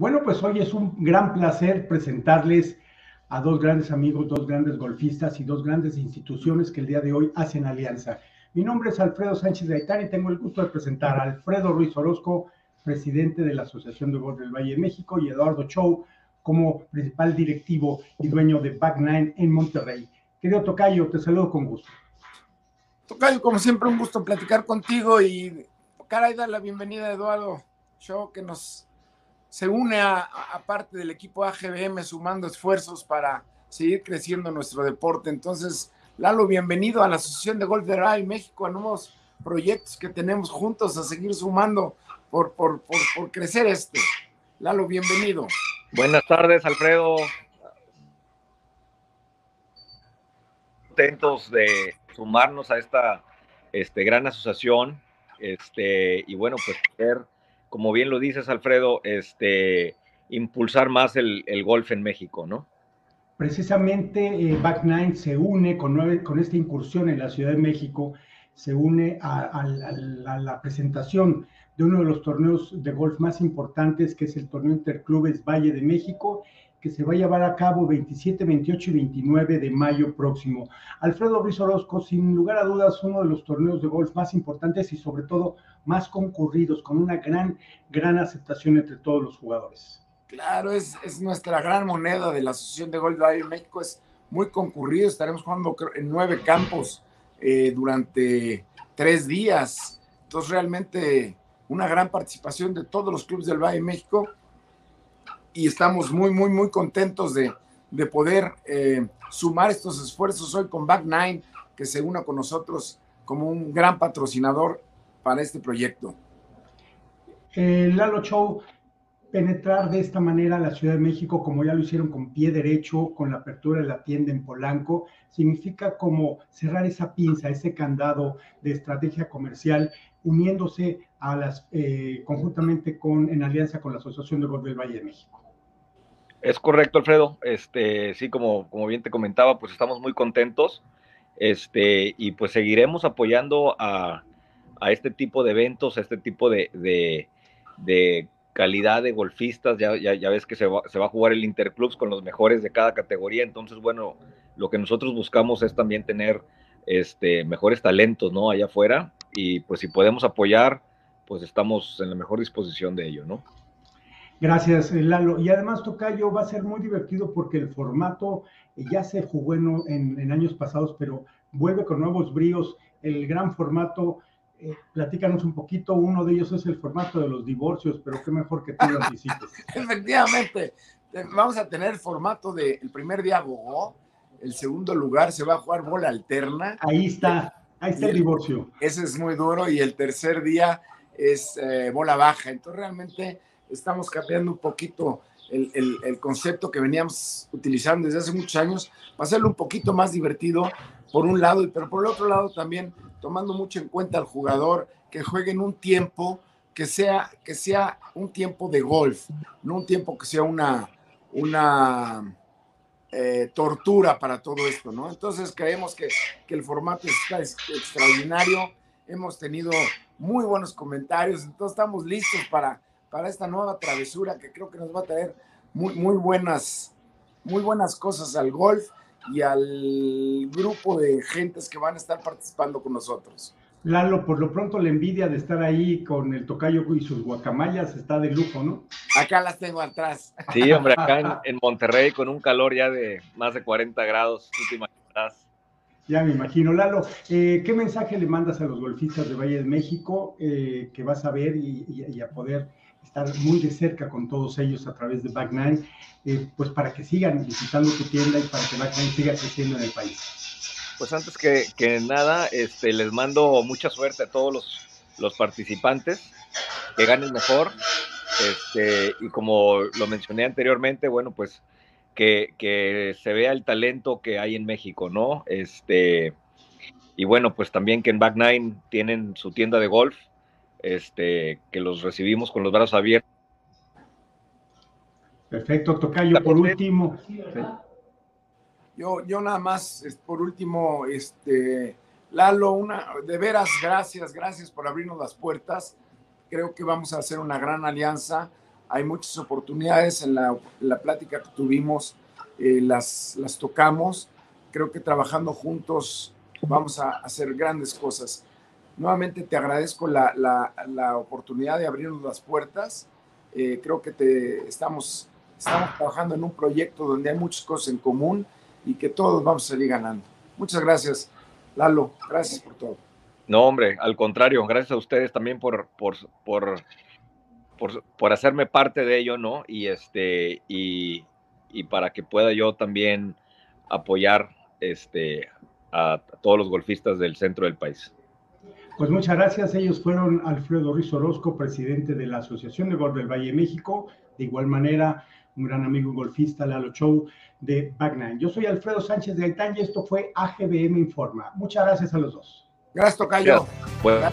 Bueno, pues hoy es un gran placer presentarles a dos grandes amigos, dos grandes golfistas y dos grandes instituciones que el día de hoy hacen alianza. Mi nombre es Alfredo Sánchez Gaitán y tengo el gusto de presentar a Alfredo Ruiz Orozco, presidente de la Asociación de Golf del Valle de México, y Eduardo Chow como principal directivo y dueño de Back Nine en Monterrey. Querido Tocayo, te saludo con gusto. Tocayo, como siempre, un gusto platicar contigo y caray, dar la bienvenida a Eduardo Chow, que nos se une a, parte del equipo AGBM sumando esfuerzos para seguir creciendo nuestro deporte. Entonces, Lalo, bienvenido a la Asociación de Golf de RAI México, a nuevos proyectos que tenemos juntos a seguir sumando por, por, por, crecer este. Lalo, bienvenido. Buenas tardes, Alfredo. Contentos de sumarnos a esta este, gran asociación. Este, y bueno, pues ver como bien lo dices, Alfredo, este, impulsar más el, golf en México, ¿no? Precisamente eh, Back Nine se une con, con esta incursión en la Ciudad de México, se une a, la presentación de uno de los torneos de golf más importantes, que es el torneo Interclubes Valle de México, que se va a llevar a cabo 27, 28 y 29 de mayo próximo. Alfredo Ruiz Orozco, sin lugar a dudas, uno de los torneos de golf más importantes y sobre todo más concurridos, con una gran, gran aceptación entre todos los jugadores. Claro, es, es nuestra gran moneda de la Asociación de Golf de México, es muy concurrido, estaremos jugando en nueve campos eh, durante tres días, entonces realmente una gran participación de todos los clubes del Valle de México y estamos muy, muy, muy contentos de, de poder eh, sumar estos esfuerzos hoy con Back Nine, que se una con nosotros como un gran patrocinador para este proyecto. Eh, Lalo Show, penetrar de esta manera a la Ciudad de México, como ya lo hicieron con pie derecho, con la apertura de la tienda en Polanco, significa como cerrar esa pinza, ese candado de estrategia comercial, uniéndose a las, eh, conjuntamente con, en alianza con la Asociación de Golf del Valle de México. Es correcto, Alfredo. Este, sí, como, como bien te comentaba, pues estamos muy contentos. Este, y pues seguiremos apoyando a, este tipo de eventos, a este tipo de, de, calidad de golfistas. Ya, ya, ves que se va, se va, a jugar el Interclubs con los mejores de cada categoría. Entonces, bueno, lo que nosotros buscamos es también tener este, mejores talentos, ¿no? Allá afuera. Y pues si podemos apoyar, pues estamos en la mejor disposición de ello, ¿no? Gracias, eh, Lalo. Y además, Tocayo, va a ser muy divertido porque el formato eh, ya se jugó en, años pasados, pero vuelve con nuevos bríos. El gran formato, eh, platícanos un poquito, uno de ellos es el formato de los divorcios, pero qué mejor que tú lo anticipes. Efectivamente, vamos a tener formato del el primer día abogó, el segundo lugar se va a jugar bola alterna. Ahí está, ahí está el, divorcio. Ese es muy duro y el tercer día es bola baja. Entonces realmente estamos cambiando un poquito el, el, concepto que veníamos utilizando desde hace muchos años para hacerlo un poquito más divertido, por un lado, pero por el otro lado también tomando mucho en cuenta al jugador que juegue en un tiempo que sea, que sea un tiempo de golf, no un tiempo que sea una, una eh, tortura para todo esto, ¿no? Entonces creemos que, que el formato está extraordinario, hemos tenido muy buenos comentarios, entonces estamos listos para para esta nueva travesura que creo que nos va a traer muy, muy, buenas, muy buenas cosas al golf y al grupo de gentes que van a estar participando con nosotros. Lalo, por lo pronto la envidia de estar ahí con el tocayo y sus guacamayas está de lujo, ¿no? Acá las tengo atrás. Sí, hombre, acá en, Monterrey con un calor ya de más de 40 grados, tú Ya me imagino. Lalo, eh, ¿qué mensaje le mandas a los golfistas de Valle de México eh, que vas a ver y a poder estar muy de cerca con todos ellos a través de Back Nine, eh, pues para que sigan visitando tu tienda y para que Back Nine siga creciendo en el país. Pues antes que, que nada, este, les mando mucha suerte a todos los, los participantes, que ganen mejor, este, y como lo mencioné anteriormente, bueno, pues que, que, se vea el talento que hay en México, ¿no? Este, y bueno, pues también que en Back Nine tienen su tienda de golf, este, que los recibimos con los brazos abiertos. Perfecto, Tocayo, por último. Yo, yo nada más, por último, este, Lalo, una, de veras, gracias, gracias por abrirnos las puertas. Creo que vamos a hacer una gran alianza hay muchas oportunidades en la, la plática que tuvimos, eh, las, las tocamos. Creo que trabajando juntos vamos a hacer grandes cosas. Nuevamente te agradezco la, la, la oportunidad de abrirnos las puertas. Eh, creo que te, estamos, estamos trabajando en un proyecto donde hay muchas cosas en común y que todos vamos a salir ganando. Muchas gracias, Lalo. Gracias por todo. No, hombre, al contrario, gracias a ustedes también por, por, por, por, por hacerme parte de ello, ¿no? Y este, y, y para que pueda yo también apoyar este, a, todos los golfistas del centro del país. Pues muchas gracias. Ellos fueron Alfredo Ruiz Orozco, presidente de la Asociación de Golf del Valle de México. De igual manera, un gran amigo golfista, Lalo Show, de Back Nine. Yo soy Alfredo Sánchez de Gaitán y esto fue AGBM Informa. Muchas gracias a los dos. Gracias, Tocayo. Bueno.